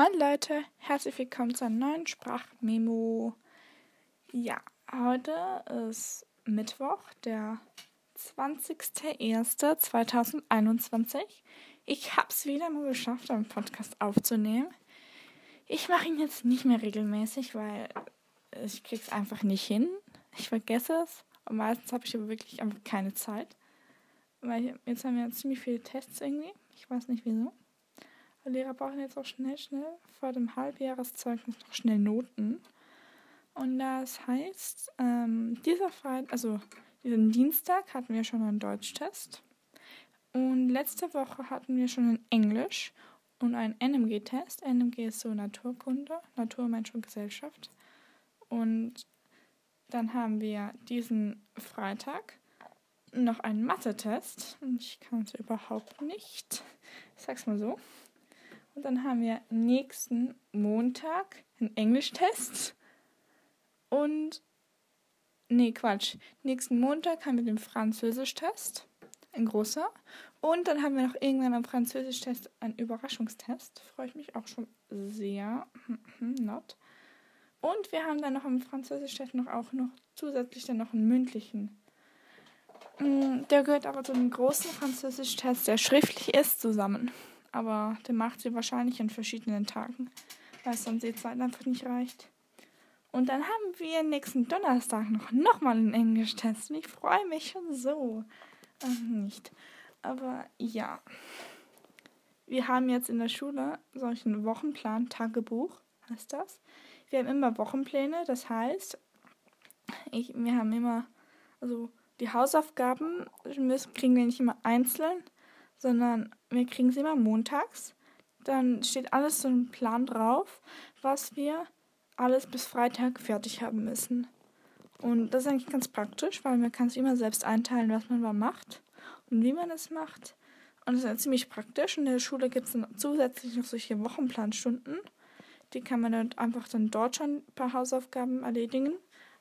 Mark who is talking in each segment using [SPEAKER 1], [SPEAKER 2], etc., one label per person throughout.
[SPEAKER 1] Moin Leute, herzlich willkommen zu einem neuen Sprachmemo. Ja, heute ist Mittwoch, der 20.01.2021. Ich habe es wieder mal geschafft, einen Podcast aufzunehmen. Ich mache ihn jetzt nicht mehr regelmäßig, weil ich krieg's einfach nicht hin. Ich vergesse es. Und meistens habe ich aber wirklich einfach keine Zeit. Weil jetzt haben wir ziemlich viele Tests irgendwie. Ich weiß nicht wieso. Lehrer brauchen jetzt auch schnell, schnell vor dem Halbjahreszeugnis noch schnell Noten. Und das heißt, ähm, dieser Freitag, also diesen Dienstag hatten wir schon einen Deutschtest. Und letzte Woche hatten wir schon ein Englisch und einen NMG-Test. NMG ist so Naturkunde, Natur, Mensch und Gesellschaft. Und dann haben wir diesen Freitag noch einen Mathe-Test. Ich kann es überhaupt nicht. Ich sag's mal so. Und dann haben wir nächsten Montag einen Englischtest. Und. Nee, Quatsch. Nächsten Montag haben wir den Französisch-Test. Ein großer. Und dann haben wir noch irgendwann am Französisch-Test einen Überraschungstest. Freue ich mich auch schon sehr. Not. Und wir haben dann noch am Französisch-Test noch auch noch zusätzlich dann noch einen mündlichen. Mm, der gehört aber zu dem großen Französisch-Test, der schriftlich ist, zusammen aber der macht sie wahrscheinlich an verschiedenen Tagen, weil es sonst die Zeit einfach nicht reicht. Und dann haben wir nächsten Donnerstag noch nochmal einen Englisch-Test. Und ich freue mich schon so. Ach, nicht. Aber ja. Wir haben jetzt in der Schule solchen Wochenplan, Tagebuch heißt das. Wir haben immer Wochenpläne, das heißt, ich, wir haben immer, also die Hausaufgaben kriegen wir nicht immer einzeln, sondern wir kriegen sie immer montags. Dann steht alles so ein Plan drauf, was wir alles bis Freitag fertig haben müssen. Und das ist eigentlich ganz praktisch, weil man kann sich immer selbst einteilen, was man mal macht und wie man es macht. Und das ist ja ziemlich praktisch. In der Schule gibt es dann zusätzlich noch solche Wochenplanstunden. Die kann man dann einfach dann dort schon ein paar Hausaufgaben erledigen,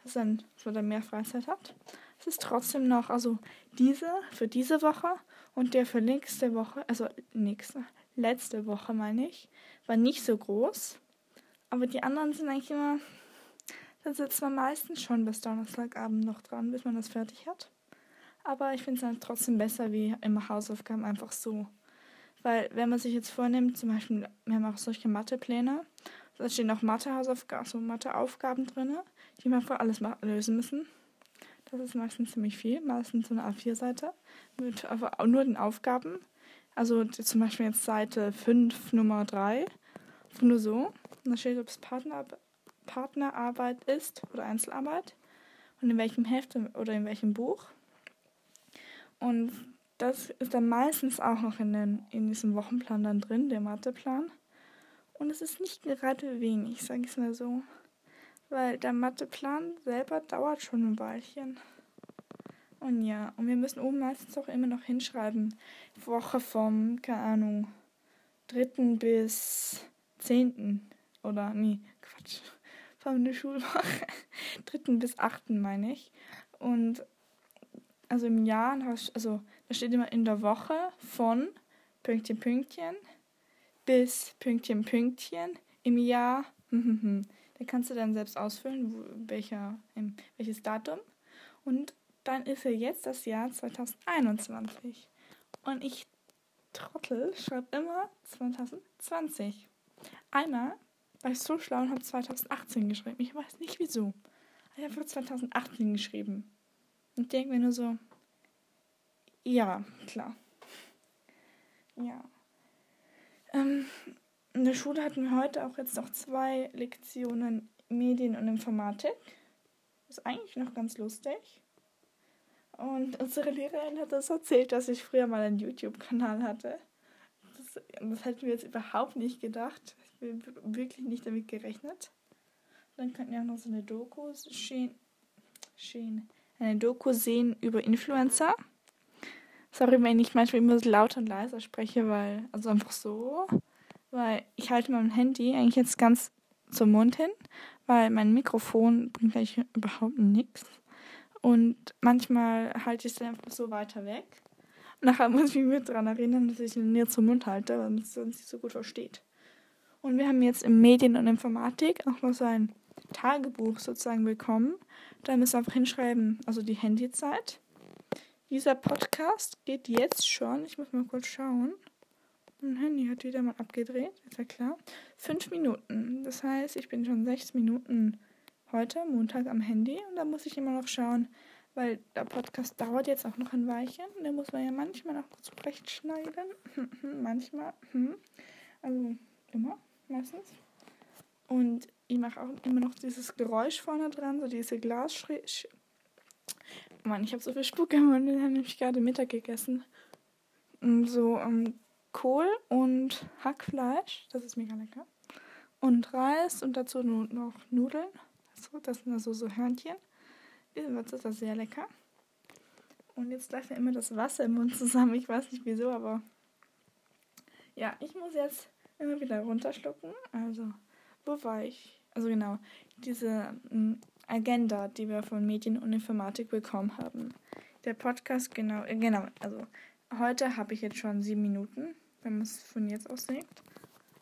[SPEAKER 1] dass dann so dann mehr Freizeit hat. Es ist trotzdem noch, also diese für diese Woche und der für nächste Woche, also nächste, letzte Woche meine ich, war nicht so groß. Aber die anderen sind eigentlich immer, da sitzt man meistens schon bis Donnerstagabend noch dran, bis man das fertig hat. Aber ich finde es dann trotzdem besser wie immer Hausaufgaben einfach so. Weil wenn man sich jetzt vornimmt, zum Beispiel, wir haben auch solche Mathepläne, da stehen auch Mathehausaufgaben, so Matheaufgaben drin, die wir vor alles lösen müssen. Das ist meistens ziemlich viel, meistens so eine A4-Seite mit nur den Aufgaben. Also zum Beispiel jetzt Seite 5, Nummer 3, nur so. Und da steht, ob es Partner, Partnerarbeit ist oder Einzelarbeit und in welchem Heft oder in welchem Buch. Und das ist dann meistens auch noch in, den, in diesem Wochenplan dann drin, der Matheplan. Und es ist nicht gerade wenig, sage ich es mal so. Weil der Matheplan selber dauert schon ein Weilchen. Und ja, und wir müssen oben meistens auch immer noch hinschreiben. Woche vom, keine Ahnung, dritten bis zehnten. Oder, nee, Quatsch. Von der Schulwoche. dritten bis achten, meine ich. Und, also im Jahr, also, da steht immer in der Woche von Pünktchen, Pünktchen bis Pünktchen, Pünktchen. Im Jahr, hm, hm, hm. Da kannst du dann selbst ausfüllen, welcher, welches Datum. Und dann ist ja jetzt das Jahr 2021. Und ich Trottel schreibe immer 2020. Einmal war ich so schlau und habe 2018 geschrieben. Ich weiß nicht wieso. Ich habe einfach 2018 geschrieben. Und denke mir nur so, ja, klar. Ja. Ähm, in der Schule hatten wir heute auch jetzt noch zwei Lektionen Medien und Informatik. Ist eigentlich noch ganz lustig. Und unsere Lehrerin hat das erzählt, dass ich früher mal einen YouTube-Kanal hatte. Das, das hätten wir jetzt überhaupt nicht gedacht. Ich bin wirklich nicht damit gerechnet. Dann könnten wir auch noch so eine Doku sehen. Eine Doku sehen über Influencer. Sorry, wenn ich manchmal immer so laut und leiser spreche, weil, also einfach so weil ich halte mein Handy eigentlich jetzt ganz zum Mund hin, weil mein Mikrofon bringt eigentlich überhaupt nichts. Und manchmal halte ich es einfach so weiter weg. Nachher muss ich mich mit daran erinnern, dass ich ihn näher zum Mund halte, weil man es sonst nicht so gut versteht. Und wir haben jetzt im Medien und Informatik auch noch so ein Tagebuch sozusagen bekommen. Da müssen wir einfach hinschreiben, also die Handyzeit. Dieser Podcast geht jetzt schon, ich muss mal kurz schauen. Mein Handy hat wieder mal abgedreht, ist ja klar. Fünf Minuten. Das heißt, ich bin schon sechs Minuten heute, Montag, am Handy. Und da muss ich immer noch schauen, weil der Podcast dauert jetzt auch noch ein Weilchen. Da muss man ja manchmal noch zurechtschneiden. manchmal. Hm. Also immer, meistens. Und ich mache auch immer noch dieses Geräusch vorne dran, so diese Glasschräge. Mann, ich habe so viel Spucke im Mund, wir haben nämlich gerade Mittag gegessen. So um, Kohl und Hackfleisch, das ist mega lecker. Und Reis und dazu noch Nudeln. So, das sind also so Hörnchen. Das ist sehr lecker. Und jetzt läuft mir immer das Wasser im Mund zusammen. Ich weiß nicht wieso, aber ja, ich muss jetzt immer wieder runterschlucken. Also, wo war ich? Also genau, diese hm, Agenda, die wir von Medien und Informatik bekommen haben. Der Podcast, genau, äh, genau, also heute habe ich jetzt schon sieben Minuten, wenn man es von jetzt aus sieht.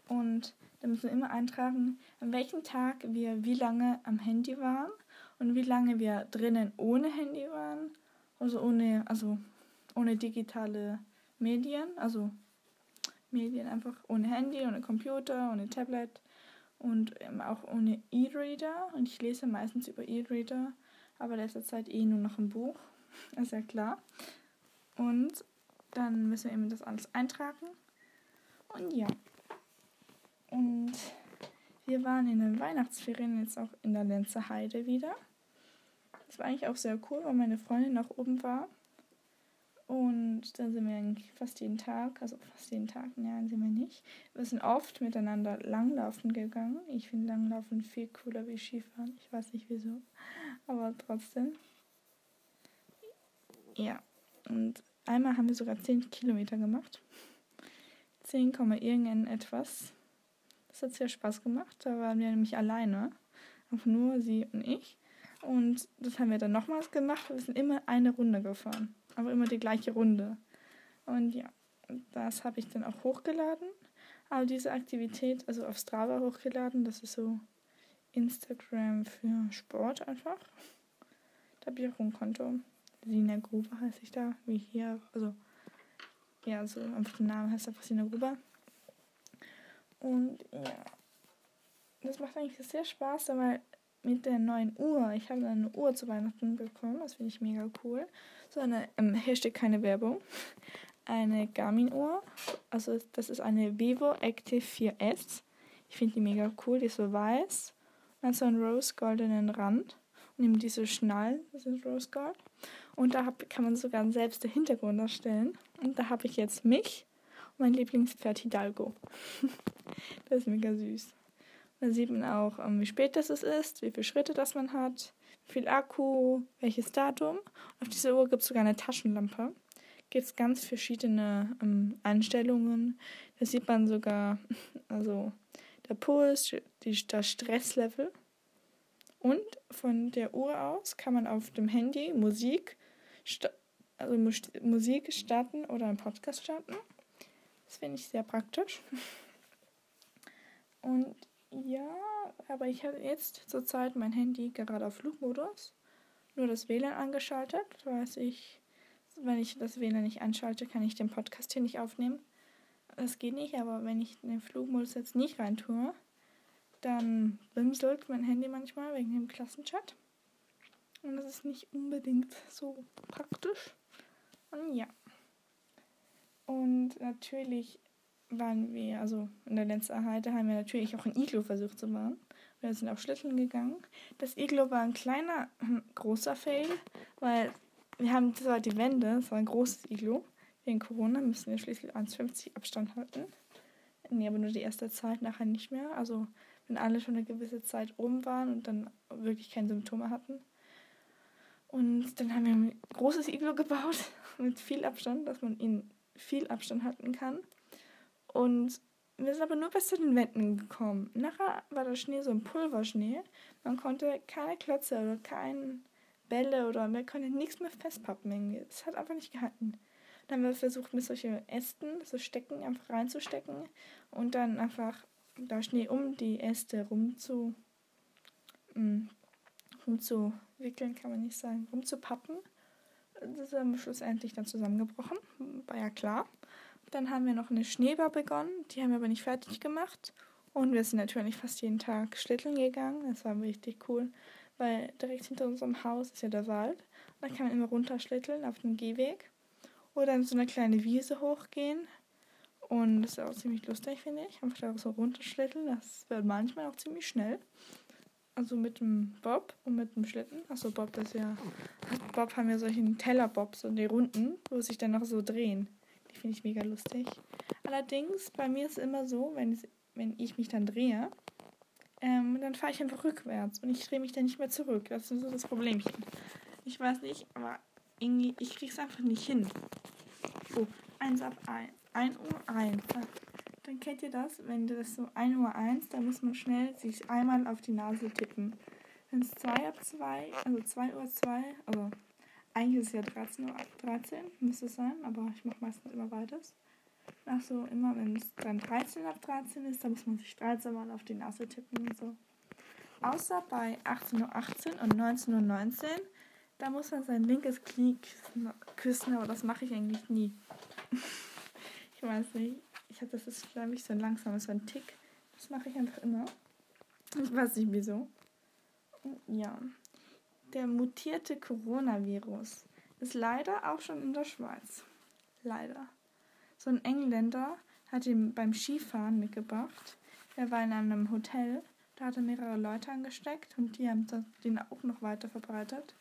[SPEAKER 1] Und da müssen wir immer eintragen, an welchem Tag wir wie lange am Handy waren und wie lange wir drinnen ohne Handy waren. Also ohne, also ohne digitale Medien, also Medien einfach ohne Handy, ohne Computer, ohne Tablet und auch ohne E-Reader. Und ich lese meistens über E-Reader, aber letzter Zeit eh nur noch ein Buch, ist ja klar. Und dann müssen wir eben das alles eintragen. Und ja. Und wir waren in den Weihnachtsferien jetzt auch in der Lenzer Heide wieder. Das war eigentlich auch sehr cool, weil meine Freundin noch oben war. Und dann sind wir eigentlich fast jeden Tag, also fast jeden Tag, nein, sind wir nicht. Wir sind oft miteinander langlaufen gegangen. Ich finde Langlaufen viel cooler wie Skifahren. Ich weiß nicht wieso, aber trotzdem. Ja, und einmal haben wir sogar 10 Kilometer gemacht. 10, irgendetwas. Das hat sehr Spaß gemacht. Da waren wir nämlich alleine. Auch nur sie und ich. Und das haben wir dann nochmals gemacht. Wir sind immer eine Runde gefahren aber immer die gleiche Runde. Und ja, das habe ich dann auch hochgeladen. Aber diese Aktivität, also auf Strava hochgeladen, das ist so Instagram für Sport einfach. Da habe ich auch ein Konto. Sina Gruber heiße ich da, wie hier. Also, ja, so einfach der Name heißt einfach Sina Gruber. Und ja, das macht eigentlich sehr Spaß, weil mit der neuen Uhr, ich habe eine Uhr zu Weihnachten bekommen, das finde ich mega cool so eine, ähm, hier steht keine Werbung, eine Garmin-Uhr. Also das ist eine Vivo Active 4S. Ich finde die mega cool, die ist so weiß. Und hat so einen rose-goldenen Rand. Eben diese Schnallen, das ist rose gold. Und da hab, kann man sogar selbst den Hintergrund erstellen. Und da habe ich jetzt mich und mein Lieblingspferd Hidalgo. das ist mega süß. Da sieht man auch, ähm, wie spät das ist, wie viele Schritte das man hat, viel Akku, welches Datum. Auf dieser Uhr gibt es sogar eine Taschenlampe. Gibt es ganz verschiedene ähm, Einstellungen. Da sieht man sogar also der Puls, die, das Stresslevel. Und von der Uhr aus kann man auf dem Handy Musik, also Musik starten oder einen Podcast starten. Das finde ich sehr praktisch. Und ja, aber ich habe jetzt zurzeit mein Handy gerade auf Flugmodus. Nur das WLAN angeschaltet, weiß ich, wenn ich das WLAN nicht anschalte, kann ich den Podcast hier nicht aufnehmen. Das geht nicht, aber wenn ich den Flugmodus jetzt nicht rein tue, dann bimselt mein Handy manchmal wegen dem Klassenchat. Und das ist nicht unbedingt so praktisch. Und ja. Und natürlich waren wir, also in der letzten Heide haben wir natürlich auch ein Iglo versucht zu bauen. Wir sind auf Schlitteln gegangen. Das Iglo war ein kleiner, großer Fail, weil wir haben zwar die Wände, es war ein großes Iglo. Wegen Corona müssen wir schließlich 1,50 Abstand halten. Nee, aber nur die erste Zeit, nachher nicht mehr. Also wenn alle schon eine gewisse Zeit oben waren und dann wirklich keine Symptome hatten. Und dann haben wir ein großes Iglo gebaut mit viel Abstand, dass man ihn viel Abstand halten kann. Und wir sind aber nur bis zu den Wänden gekommen. Nachher war der Schnee so ein Pulverschnee. Man konnte keine Klötze oder keine Bälle oder man konnte nichts mehr festpappen. Es hat einfach nicht gehalten. Dann haben wir versucht, mit solchen Ästen, so Stecken einfach reinzustecken und dann einfach da Schnee um die Äste rumzu, mm, rumzuwickeln, kann man nicht sagen, rumzupappen. Das ist dann schlussendlich dann zusammengebrochen, war ja klar. Dann haben wir noch eine Schneebar begonnen, die haben wir aber nicht fertig gemacht. Und wir sind natürlich fast jeden Tag schlitteln gegangen. Das war richtig cool, weil direkt hinter unserem Haus ist ja der Wald. Da kann man immer runterschlitteln auf dem Gehweg. Oder in so eine kleine Wiese hochgehen. Und das ist auch ziemlich lustig, finde ich. Einfach da so runterschlitteln. Das wird manchmal auch ziemlich schnell. Also mit dem Bob und mit dem Schlitten. Achso, Bob, das ist ja. Bob haben ja solchen Tellerbob, so die runden, wo sich dann noch so drehen. Die finde ich mega lustig. Allerdings, bei mir ist es immer so, wenn, wenn ich mich dann drehe, ähm, dann fahre ich einfach rückwärts und ich drehe mich dann nicht mehr zurück. Das ist so das Problemchen. Ich weiß nicht, aber irgendwie, ich krieg's einfach nicht hin. Oh, 1 ab 1. 1 Uhr 1. Dann kennt ihr das, wenn das so 1 Uhr 1, dann muss man schnell sich einmal auf die Nase tippen. Wenn es 2 ab 2, also 2 Uhr 2, also eigentlich ist es ja 13 Uhr 13, müsste es sein, aber ich mache meistens immer beides. Ach so, immer wenn es dann 13 ab 13 ist, dann muss man sich 13 Mal auf die Nase tippen und so. Außer bei 18.18 Uhr 18 und 19.19 Uhr 19 da muss man sein linkes Knie küssen, aber das mache ich eigentlich nie. ich weiß nicht. Ich habe das ist, glaube ich, so ein langsames, so ein Tick. Das mache ich einfach immer. Ich weiß nicht wieso. Ja. Der mutierte Coronavirus ist leider auch schon in der Schweiz. Leider. So ein Engländer hat ihn beim Skifahren mitgebracht. Er war in einem Hotel. Da hat er mehrere Leute angesteckt und die haben den auch noch weiter verbreitet.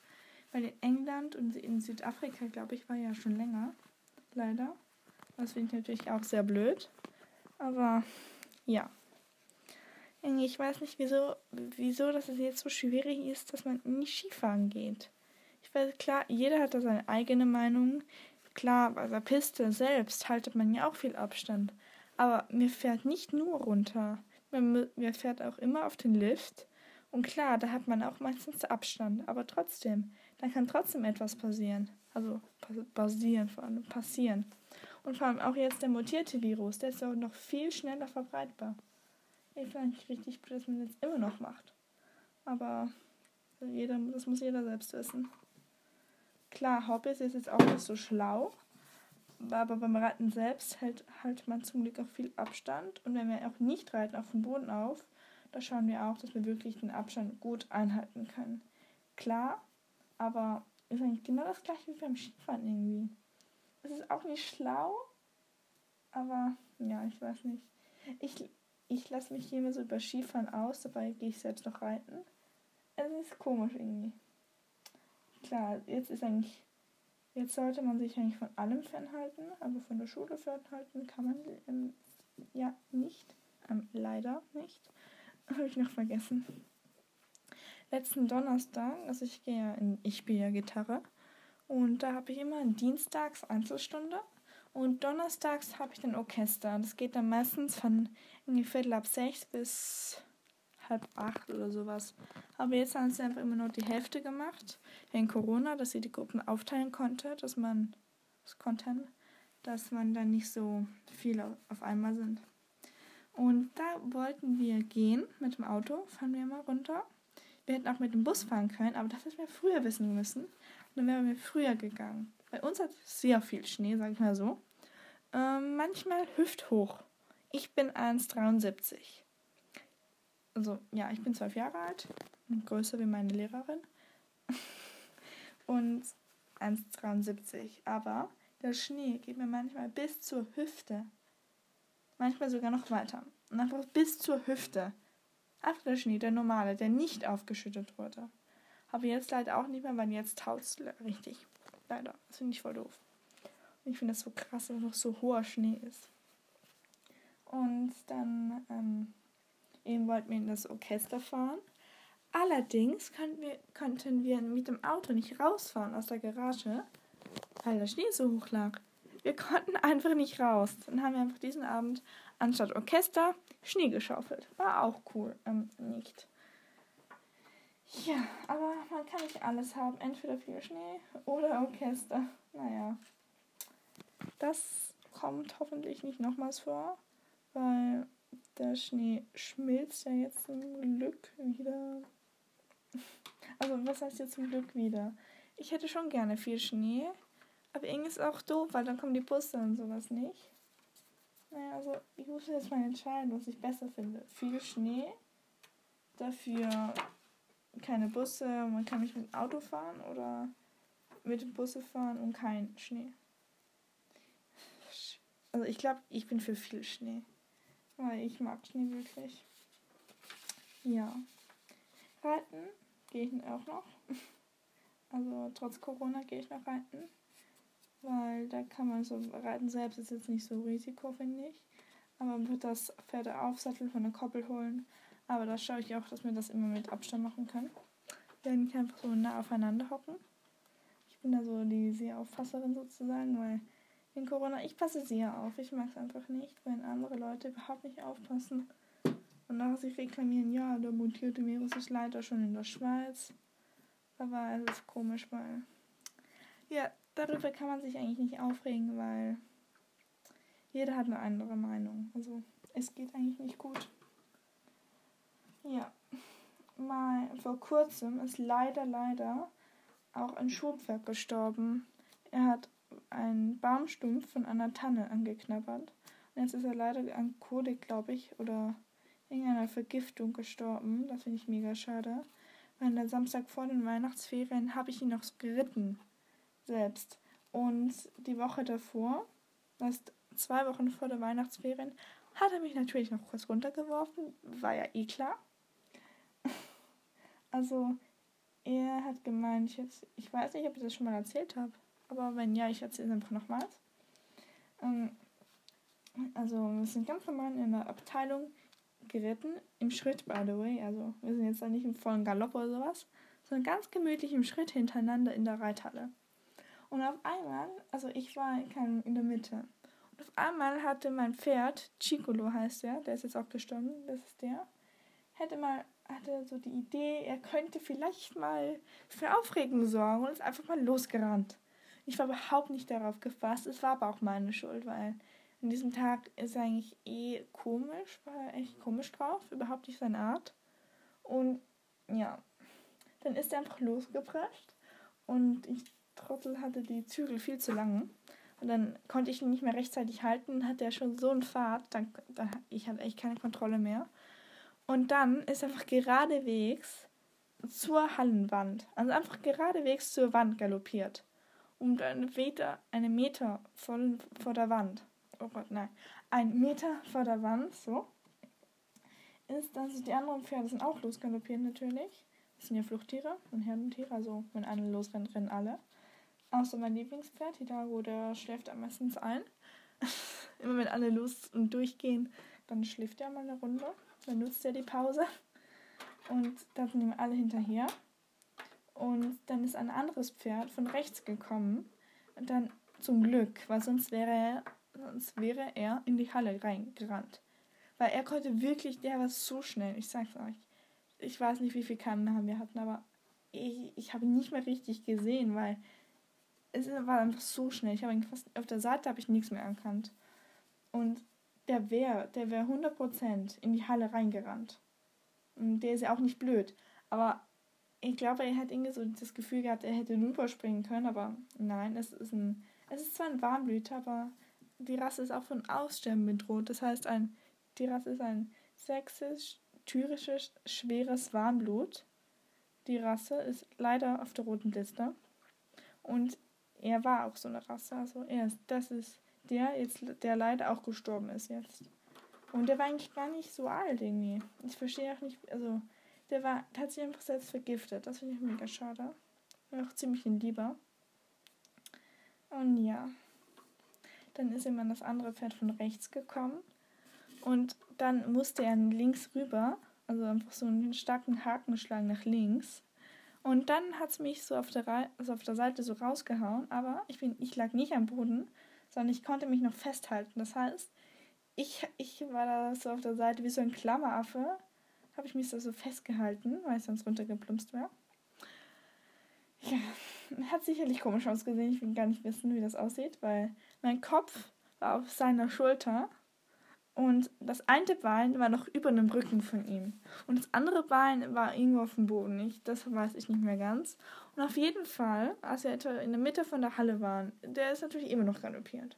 [SPEAKER 1] Weil in England und in Südafrika, glaube ich, war ja schon länger. Leider. Das finde ich natürlich auch sehr blöd. Aber ja. Ich weiß nicht, wieso, wieso dass es jetzt so schwierig ist, dass man nicht Skifahren geht. Ich weiß, klar, jeder hat da seine eigene Meinung. Klar, bei der Piste selbst haltet man ja auch viel Abstand. Aber mir fährt nicht nur runter. Mir fährt auch immer auf den Lift. Und klar, da hat man auch meistens Abstand. Aber trotzdem, dann kann trotzdem etwas passieren. Also passieren, vor allem passieren. Und vor allem auch jetzt der mutierte Virus, der ist auch noch viel schneller verbreitbar. Ich finde eigentlich richtig blöd, dass man das immer noch macht. Aber jeder, das muss jeder selbst wissen. Klar, Hobbys ist jetzt auch nicht so schlau. Aber beim Reiten selbst hält, hält man zum Glück auch viel Abstand. Und wenn wir auch nicht reiten auf dem Boden auf, da schauen wir auch, dass wir wirklich den Abstand gut einhalten können. Klar, aber ist eigentlich genau das gleiche wie beim Skifahren irgendwie. Es ist auch nicht schlau, aber ja, ich weiß nicht. Ich, ich lasse mich hier immer so über Skifahren aus, dabei gehe ich selbst noch reiten. Es ist komisch irgendwie. Klar, jetzt ist eigentlich, jetzt sollte man sich eigentlich von allem fernhalten, aber von der Schule fernhalten kann man ähm, ja nicht. Ähm, leider nicht. Habe ich noch vergessen letzten Donnerstag, also ich gehe ja in, ich spiele ja Gitarre und da habe ich immer dienstags Einzelstunde und donnerstags habe ich dann Orchester. Das geht dann meistens von irgendwie Viertel ab sechs bis halb acht oder sowas. Aber jetzt haben sie einfach immer nur die Hälfte gemacht, wegen Corona, dass sie die Gruppen aufteilen konnte, dass man das konnten, dass man dann nicht so viele auf einmal sind. Und da wollten wir gehen mit dem Auto, fahren wir mal runter. Wir hätten auch mit dem Bus fahren können, aber das hätten wir früher wissen müssen. Und dann wären wir früher gegangen. Bei uns hat es sehr viel Schnee, sag ich mal so. Ähm, manchmal hüfthoch. Ich bin 1,73. Also, ja, ich bin zwölf Jahre alt. Größer wie meine Lehrerin. und 1,73. Aber der Schnee geht mir manchmal bis zur Hüfte. Manchmal sogar noch weiter. Und einfach bis zur Hüfte. Apfelschnee, der normale, der nicht aufgeschüttet wurde. Aber jetzt leider auch nicht mehr, weil jetzt taut es richtig. Leider. Das finde ich voll doof. Ich finde das so krass, dass noch so hoher Schnee ist. Und dann ähm, eben wollten wir in das Orchester fahren. Allerdings konnten wir, konnten wir mit dem Auto nicht rausfahren aus der Garage, weil der Schnee so hoch lag. Wir konnten einfach nicht raus. Dann haben wir einfach diesen Abend anstatt Orchester Schnee geschaufelt. War auch cool. Ähm, nicht. Ja, aber man kann nicht alles haben. Entweder viel Schnee oder Orchester. Naja. Das kommt hoffentlich nicht nochmals vor, weil der Schnee schmilzt ja jetzt zum Glück wieder. Also, was heißt jetzt zum Glück wieder? Ich hätte schon gerne viel Schnee, aber irgendwie ist auch doof, weil dann kommen die Busse und sowas nicht. Naja, also ich muss jetzt mal entscheiden, was ich besser finde. Viel Schnee, dafür keine Busse, man kann nicht mit dem Auto fahren oder mit dem Busse fahren und kein Schnee. Also ich glaube, ich bin für viel Schnee. Weil ich mag Schnee wirklich. Ja. Reiten gehe ich auch noch. Also trotz Corona gehe ich noch reiten. Weil da kann man so reiten selbst ist jetzt nicht so Risiko, finde ich. Aber man wird das Pferde aufsatteln, von der Koppel holen. Aber da schaue ich auch, dass wir das immer mit Abstand machen können. Wir nicht einfach so nah aufeinander hocken. Ich bin da so die Sehaufpasserin sozusagen, weil in Corona, ich passe sehr auf. Ich mag es einfach nicht, wenn andere Leute überhaupt nicht aufpassen. Und nachher sich reklamieren, ja, der mutierte Virus ist leider schon in der Schweiz. Da war alles komisch, weil. Ja, darüber kann man sich eigentlich nicht aufregen, weil jeder hat eine andere Meinung. Also es geht eigentlich nicht gut. Ja. Mal vor kurzem ist leider, leider auch ein Schubwerk gestorben. Er hat einen Baumstumpf von einer Tanne angeknabbert. Und jetzt ist er leider an Kolik, glaube ich, oder irgendeiner Vergiftung gestorben. Das finde ich mega schade. Weil der Samstag vor den Weihnachtsferien habe ich ihn noch geritten. Selbst. Und die Woche davor, das ist zwei Wochen vor der Weihnachtsferien, hat er mich natürlich noch kurz runtergeworfen. War ja eh klar. also, er hat gemeint, ich, jetzt, ich weiß nicht, ob ich das schon mal erzählt habe. Aber wenn ja, ich erzähle es einfach nochmals. Ähm, also, wir sind ganz normal in der Abteilung geritten, im Schritt, by the way. Also, wir sind jetzt da nicht im vollen Galopp oder sowas, sondern ganz gemütlich im Schritt hintereinander in der Reithalle. Und auf einmal, also ich war in der Mitte. Und auf einmal hatte mein Pferd, Chicolo heißt der, der ist jetzt auch gestorben, das ist der, hätte mal, hatte so die Idee, er könnte vielleicht mal für Aufregung sorgen und ist einfach mal losgerannt. Ich war überhaupt nicht darauf gefasst. Es war aber auch meine Schuld, weil an diesem Tag ist er eigentlich eh komisch, war er echt komisch drauf, überhaupt nicht seine Art. Und ja, dann ist er einfach losgeprescht und ich Trottel hatte die Zügel viel zu lang. Und dann konnte ich ihn nicht mehr rechtzeitig halten, hatte er schon so einen Fahrt, dann, dann ich hatte echt keine Kontrolle mehr. Und dann ist er einfach geradewegs zur Hallenwand, also einfach geradewegs zur Wand galoppiert um einen Meter, einen Meter von, vor der Wand. Oh Gott, nein. Ein Meter vor der Wand, so. Ist, also die anderen Pferde sind auch losgaloppiert natürlich. Das sind ja Fluchttiere und Herdentiere, also wenn eine losrennt, rennen alle. Außer mein Lieblingspferd, Hidalgo, der schläft am meistens ein. Immer wenn alle los und durchgehen, dann schläft er mal eine Runde. Dann nutzt er die Pause. Und dann sind ihm alle hinterher. Und dann ist ein anderes Pferd von rechts gekommen. Und dann zum Glück, weil sonst wäre er, sonst wäre er in die Halle reingerannt. Weil er konnte wirklich, der war so schnell, ich sag's euch. Ich weiß nicht, wie viel kmh wir hatten, aber ich, ich habe ihn nicht mehr richtig gesehen, weil es war einfach so schnell. Ich habe ihn fast auf der Seite habe ich nichts mehr erkannt. Und der wäre, der wäre 100% in die Halle reingerannt. Und der ist ja auch nicht blöd. Aber ich glaube, er hat irgendwie so das Gefühl gehabt, er hätte rüberspringen können, aber nein, es ist ein, es ist zwar ein Warmblüter, aber die Rasse ist auch von Aussterben bedroht. Das heißt, ein, die Rasse ist ein sächsisch, tyrisches, schweres Warmblut. Die Rasse ist leider auf der roten Liste. Und er war auch so eine Rasse. Also er ist, das ist der jetzt, der leider auch gestorben ist jetzt. Und der war eigentlich gar nicht so alt irgendwie. Ich verstehe auch nicht, also der war, der hat sich einfach selbst vergiftet. Das finde ich mega schade. War auch ziemlich ein Lieber. Und ja. Dann ist immer das andere Pferd von rechts gekommen. Und dann musste er links rüber. Also einfach so einen starken Hakenschlag nach links. Und dann hat es mich so auf der, also auf der Seite so rausgehauen. Aber ich, bin, ich lag nicht am Boden, sondern ich konnte mich noch festhalten. Das heißt, ich, ich war da so auf der Seite wie so ein Klammeraffe habe ich mich so, so festgehalten, weil ich sonst runtergeplumpst wäre. Ja, hat sicherlich komisch ausgesehen. Ich will gar nicht wissen, wie das aussieht, weil mein Kopf war auf seiner Schulter Und das eine Bein war noch über dem Rücken von ihm. Und das andere Bein war irgendwo auf dem Boden. Ich, das weiß ich nicht mehr ganz. Und auf jeden Fall, als wir etwa in der Mitte von der Halle waren, der ist natürlich immer noch galoppiert.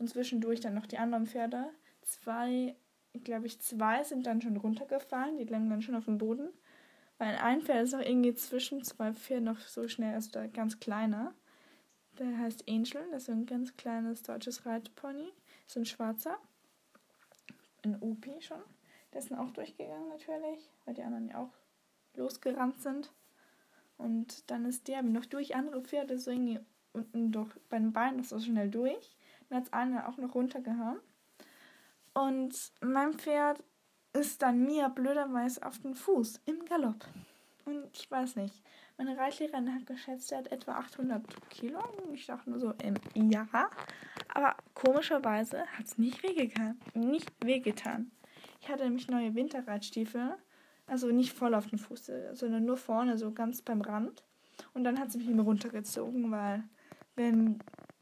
[SPEAKER 1] Und zwischendurch dann noch die anderen Pferde. Zwei, glaube ich, zwei sind dann schon runtergefallen. Die lagen dann schon auf dem Boden. Weil ein Pferd ist auch irgendwie zwischen zwei Pferden noch so schnell, also der ganz kleiner. Der heißt Angel, das ist ein ganz kleines deutsches Reitpony. Ist ein schwarzer in UP schon. Der ist dann auch durchgegangen natürlich, weil die anderen ja auch losgerannt sind. Und dann ist der noch durch andere Pferde so irgendwie unten durch bei den Beinen so schnell durch. Dann hat es einer auch noch runtergehauen. Und mein Pferd ist dann mir blöderweise auf den Fuß im Galopp. Und ich weiß nicht. Meine Reitlehrerin hat geschätzt, er hat etwa 800 Kilo. Ich dachte nur so, ähm, ja. Aber komischerweise hat es nicht wehgetan. Nicht wehgetan. Ich hatte nämlich neue Winterreitstiefel. Also nicht voll auf den Fuß, sondern nur vorne, so ganz beim Rand. Und dann hat sie mich immer runtergezogen, weil wenn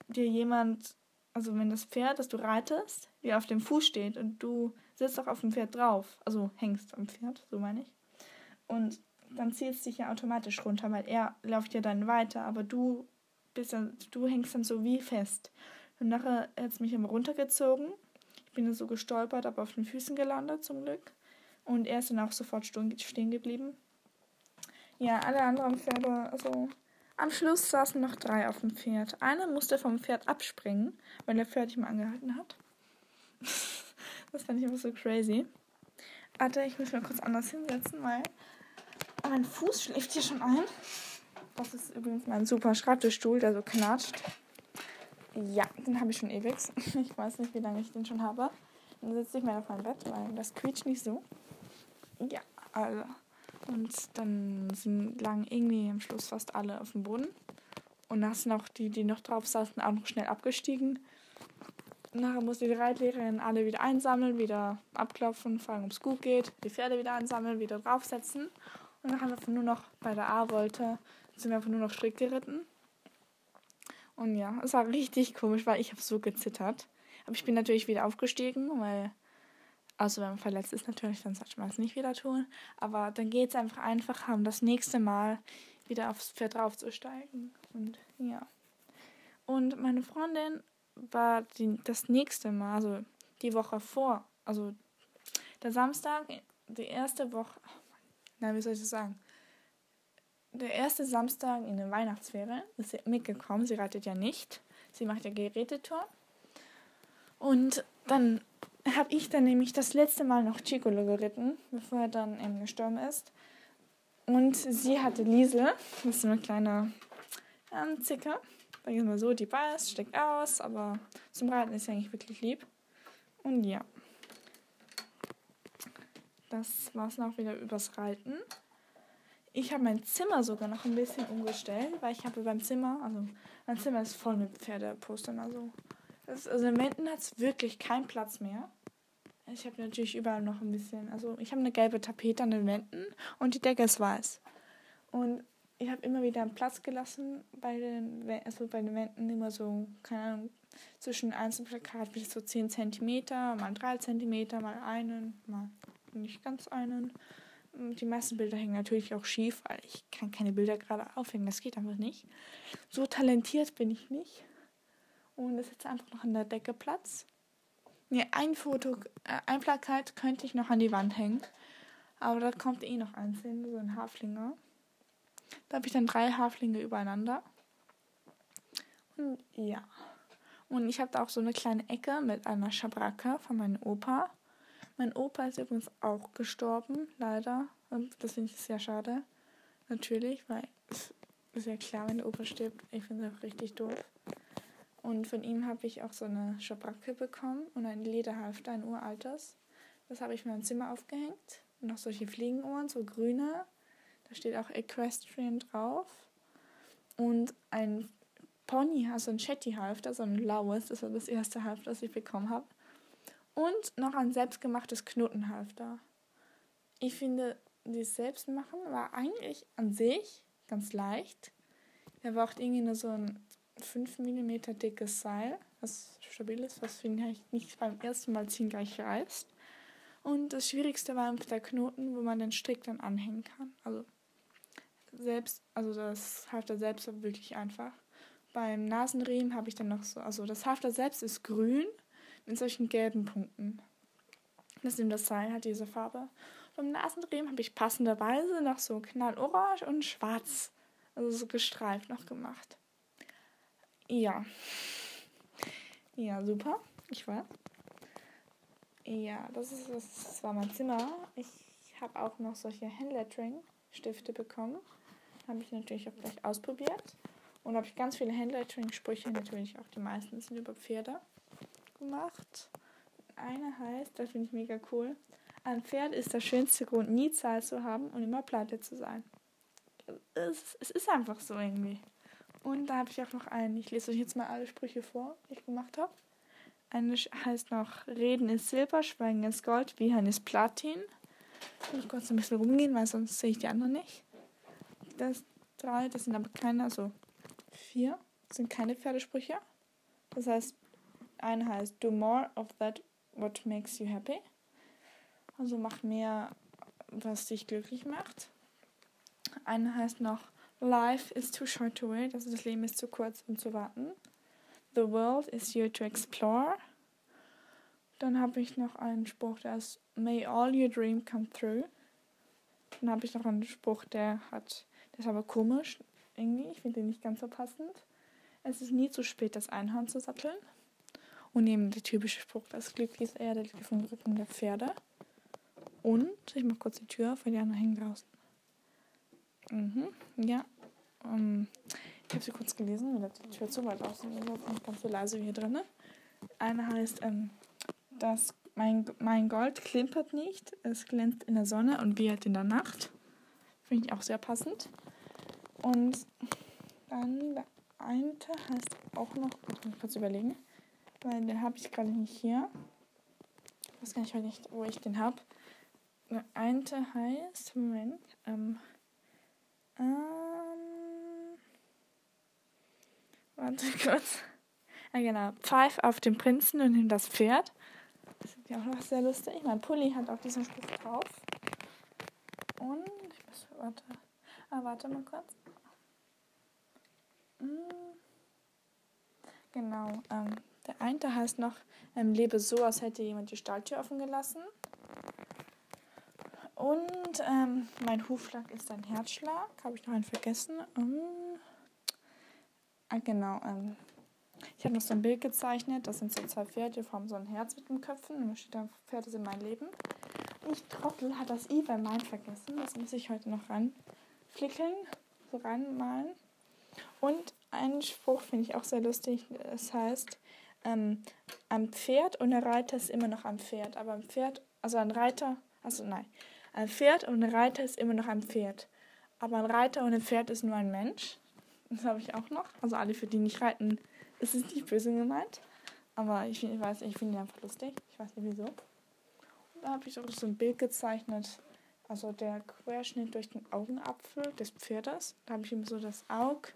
[SPEAKER 1] dir jemand, also wenn das Pferd, das du reitest, wie auf dem Fuß steht und du sitzt auch auf dem Pferd drauf, also hängst am Pferd, so meine ich. Und dann zieht es dich ja automatisch runter, weil er läuft ja dann weiter, aber du bist dann, du hängst dann so wie fest. Und nachher hat es mich immer runtergezogen. Ich bin dann so gestolpert, aber auf den Füßen gelandet zum Glück. Und er ist dann auch sofort stehen geblieben. Ja, alle anderen Pferde, also am Schluss saßen noch drei auf dem Pferd. Einer musste vom Pferd abspringen, weil er fertig mal angehalten hat. das fand ich immer so crazy. Warte, ich muss mal kurz anders hinsetzen, weil mein Fuß schläft hier schon ein. Das ist übrigens mein super Schreibtischstuhl, der so knatscht. Ja, den habe ich schon ewig. Ich weiß nicht, wie lange ich den schon habe. Dann sitze ich mal auf meinem Bett, weil das quietscht nicht so. Ja, also. Und dann sind, lagen irgendwie am Schluss fast alle auf dem Boden. Und dann sind auch die, die noch drauf saßen, auch noch schnell abgestiegen. Nachher musste die Reitlehrerin alle wieder einsammeln, wieder abklopfen, fragen, ob es gut geht, die Pferde wieder einsammeln, wieder draufsetzen. Und dann haben wir nur noch bei der A-Wolte, sind wir einfach nur noch Strick geritten. Und ja, es war richtig komisch, weil ich habe so gezittert. Aber ich bin natürlich wieder aufgestiegen, weil, also wenn man verletzt ist natürlich, dann sollte man es nicht wieder tun. Aber dann geht es einfach einfacher, um das nächste Mal wieder aufs Pferd draufzusteigen. Und ja. Und meine Freundin war die, das nächste Mal, also die Woche vor, also der Samstag, die erste Woche, na, wie soll ich das sagen? Der erste Samstag in den Weihnachtsferien ist sie mitgekommen. Sie reitet ja nicht. Sie macht ja Gerätetour. Und dann habe ich dann nämlich das letzte Mal noch Chicolo geritten, bevor er dann eben gestorben ist. Und sie hatte Liesel, das ist eine kleine ähm, Zicke. Sagen wir mal so, die beißt, steckt aus, aber zum Reiten ist sie eigentlich wirklich lieb. Und ja. Das war es noch wieder übers Reiten. Ich habe mein Zimmer sogar noch ein bisschen umgestellt, weil ich habe beim Zimmer, also mein Zimmer ist voll mit Pferdepostern. Also, das, also in Wänden hat es wirklich keinen Platz mehr. Ich habe natürlich überall noch ein bisschen, also ich habe eine gelbe Tapete an den Wänden und die Decke ist weiß. Und ich habe immer wieder einen Platz gelassen bei den, also bei den Wänden immer so, keine Ahnung, zwischen Einzelplakat bis so 10 cm, mal 3 cm, mal einen, mal nicht ganz einen. Die meisten Bilder hängen natürlich auch schief, weil ich kann keine Bilder gerade aufhängen. Das geht einfach nicht. So talentiert bin ich nicht. Und es ist einfach noch an der Decke Platz. Ja, ein Foto, äh, ein Plakat könnte ich noch an die Wand hängen. Aber da kommt eh noch eins hin, so ein Haflinger. Da habe ich dann drei Haflinge übereinander. Und ja. Und ich habe da auch so eine kleine Ecke mit einer Schabracke von meinem Opa. Mein Opa ist übrigens auch gestorben, leider. Das finde ich sehr schade. Natürlich, weil es ist ja klar, wenn der Opa stirbt. Ich finde es auch richtig doof. Und von ihm habe ich auch so eine Schabracke bekommen und ein Lederhalfter, ein uraltes. Das habe ich in meinem Zimmer aufgehängt. Und noch solche Fliegenohren, so grüne. Da steht auch Equestrian drauf. Und ein Pony, also ein Shetty-Halfter, so ein laues. Das war das erste Halfter, das ich bekommen habe. Und noch ein selbstgemachtes Knotenhalfter. Ich finde, dieses Selbstmachen war eigentlich an sich ganz leicht. Er braucht irgendwie nur so ein 5 mm dickes Seil. was stabil ist, was finde ich nicht beim ersten Mal ziehen gleich reißt. Und das Schwierigste war der Knoten, wo man den Strick dann anhängen kann. Also selbst, also das Halfter selbst war wirklich einfach. Beim Nasenriemen habe ich dann noch so, also das Halfter selbst ist grün mit solchen gelben Punkten. Das ist eben das Seil, hat diese Farbe. Beim Nasenriemen habe ich passenderweise noch so knallorange und schwarz, also so gestreift noch gemacht. Ja. Ja, super. Ich weiß. Ja, das, ist, das war mein Zimmer. Ich habe auch noch solche Handlettering-Stifte bekommen. Habe ich natürlich auch gleich ausprobiert. Und habe ich ganz viele Handlettering-Sprüche, natürlich auch die meisten sind über Pferde gemacht. Eine heißt, das finde ich mega cool. Ein Pferd ist der schönste Grund, nie Zeit zu haben und immer pleite zu sein. Es, es ist einfach so irgendwie. Und da habe ich auch noch einen. Ich lese euch jetzt mal alle Sprüche vor, die ich gemacht habe. Eine heißt noch Reden ist Silber, Schweigen ist Gold, Wiehern ist Platin. Ich muss kurz ein bisschen rumgehen, weil sonst sehe ich die anderen nicht. Das drei, das sind aber keine, also vier sind keine Pferdesprüche. Das heißt, eine heißt Do more of that what makes you happy. Also mach mehr, was dich glücklich macht. Eine heißt noch Life is too short to wait, also das Leben ist zu kurz, um zu warten. The world is here to explore. Dann habe ich noch einen Spruch, der ist May all your dream come true. Dann habe ich noch einen Spruch, der hat, der ist aber komisch irgendwie. Ich finde den nicht ganz so passend. Es ist nie zu spät, das Einhorn zu satteln. Und eben der typische Spruch, das Glück ist eher der vom Rücken der Pferde. Und, ich mache kurz die Tür auf, weil die anderen hängen draußen. Mhm, ja. Um, ähm, ich habe sie kurz gelesen, weil die Tür zu weit aus ist nicht ganz so leise wie hier drin. Eine heißt, ähm, dass mein, mein Gold klimpert nicht, es glänzt in der Sonne und wird in der Nacht. Finde ich auch sehr passend. Und dann der eine heißt auch noch, ich muss kurz überlegen, weil den habe ich gerade nicht hier. Ich weiß gar nicht, nicht wo ich den habe. Der eine heißt, Moment, ähm, ähm, Warte kurz. Ja, genau. Pfeif auf den Prinzen und nimm das Pferd. Das ist ja auch noch sehr lustig. Mein Pulli hat auch diesen Spruch drauf. Und ich muss, warte. Ah, warte mal kurz. Hm. Genau. Ähm, der eine heißt noch, ähm, lebe so, als hätte jemand die Stalltür offen gelassen. Und ähm, mein Hufschlag ist ein Herzschlag. Habe ich noch einen vergessen. Um, Ah, genau. Ähm, ich habe noch so ein Bild gezeichnet. Das sind so zwei Pferde, die formen so ein Herz mit den Köpfen. Und da steht da, Pferde sind mein Leben. Ich Trottel hat das I bei mein vergessen. Das muss ich heute noch ranflickeln, so reinmalen. Und einen Spruch finde ich auch sehr lustig. Es das heißt, ähm, ein Pferd und ein Reiter ist immer noch ein Pferd. Aber ein Pferd, also ein Reiter, also nein, ein Pferd und ein Reiter ist immer noch ein Pferd. Aber ein Reiter und ein Pferd ist nur ein Mensch. Das habe ich auch noch. Also alle, für die nicht reiten, ist es nicht böse gemeint. Aber ich, ich weiß, ich finde ihn einfach lustig. Ich weiß nicht wieso. Und da habe ich auch so ein Bild gezeichnet. Also der Querschnitt durch den Augenapfel des Pferdes. Da habe ich ihm so das Auge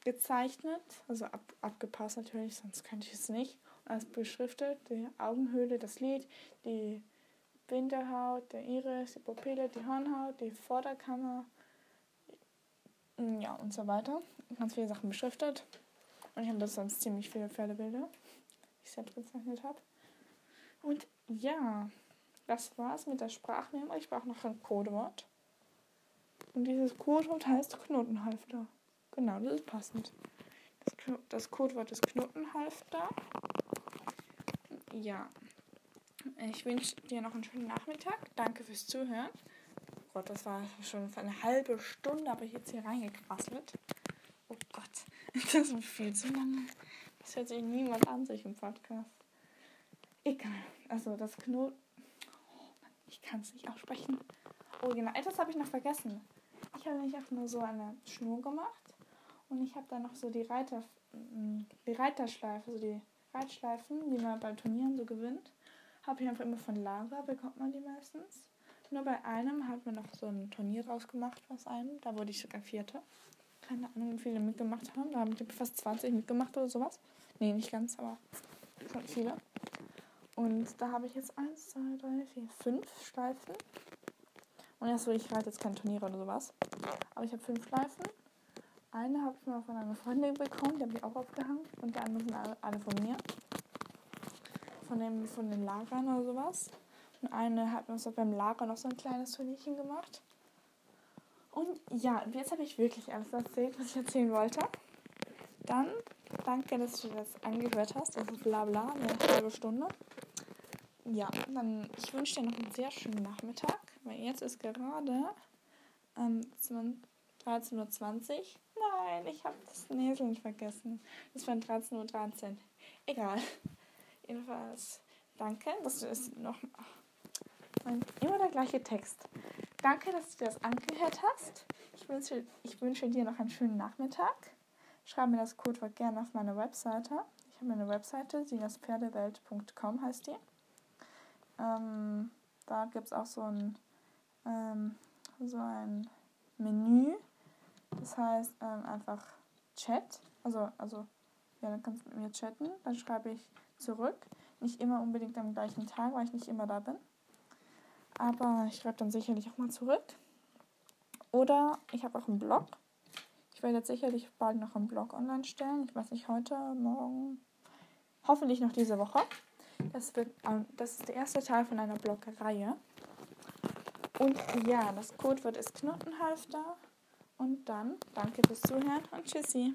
[SPEAKER 1] gezeichnet. Also ab, abgepasst natürlich, sonst könnte ich es nicht. Als beschriftet die Augenhöhle, das Lid, die Bindehaut, der Iris, die Pupille, die Hornhaut, die Vorderkammer, ja, und so weiter. Ganz viele Sachen beschriftet. Und ich habe das sonst ziemlich viele Pferdebilder, die ich selbst gezeichnet habe. Und ja, das war's mit der Sprachmemo. Ich brauche noch ein Codewort. Und dieses Codewort heißt Knotenhalfter. Genau, das ist passend. Das, das Codewort ist Knotenhalfter. Ja. Ich wünsche dir noch einen schönen Nachmittag. Danke fürs Zuhören. Gott, das war schon für eine halbe Stunde, aber ich jetzt hier reingequasselt. Oh Gott, das ist viel zu lange. Das hört sich niemand an, sich im Podcast. Egal. Also das Knoten. Oh ich kann es nicht aussprechen. Oh, genau. Etwas habe ich noch vergessen. Ich habe nämlich auch nur so eine Schnur gemacht. Und ich habe dann noch so die Reiter, mm, die Reiterschleife, also die Reitschleifen, die man bei Turnieren so gewinnt. Habe ich einfach immer von Lager, bekommt man die meistens. Nur bei einem hat man noch so ein Turnier draus gemacht aus einem. Da wurde ich sogar Vierte. Keine Ahnung, wie viele mitgemacht haben. Da haben die fast 20 mitgemacht oder sowas. Nee, nicht ganz, aber schon viele. Und da habe ich jetzt 1, 2, 3, 4, 5 Schleifen. Und erst so, ich reite jetzt kein Turnier oder sowas. Aber ich habe fünf Schleifen. Eine habe ich mal von einer Freundin bekommen, die habe ich auch aufgehangen. Und die anderen sind alle, von mir. Von, dem, von den Lagern oder sowas. Und eine hat mir so beim Lager noch so ein kleines Turnierchen gemacht. Und ja, jetzt habe ich wirklich alles erzählt, was ich erzählen wollte. Dann danke, dass du das angehört hast. Ist bla bla, eine halbe Stunde. Ja, dann ich wünsche dir noch einen sehr schönen Nachmittag, weil jetzt ist gerade ähm, 13.20 Uhr. Nein, ich habe das Näseln vergessen. Das war 13.13 Uhr. 13. Egal. Jedenfalls, danke, dass du es noch. Immer der gleiche Text. Danke, dass du das angehört hast. Ich wünsche, ich wünsche dir noch einen schönen Nachmittag. Schreib mir das Codewort gerne auf meine Webseite. Ich habe eine Webseite, sinaspferdewelt.com heißt die. Ähm, da gibt es auch so ein, ähm, so ein Menü. Das heißt ähm, einfach Chat. Also, also, ja, dann kannst du mit mir chatten. Dann schreibe ich zurück. Nicht immer unbedingt am gleichen Tag, weil ich nicht immer da bin. Aber ich schreibe dann sicherlich auch mal zurück. Oder ich habe auch einen Blog. Ich werde jetzt sicherlich bald noch einen Blog online stellen. Ich weiß nicht, heute, morgen. Hoffentlich noch diese Woche. Das, wird, das ist der erste Teil von einer Blogreihe. Und ja, das Codewort ist Knotenhalfter. Und dann danke fürs Zuhören und tschüssi.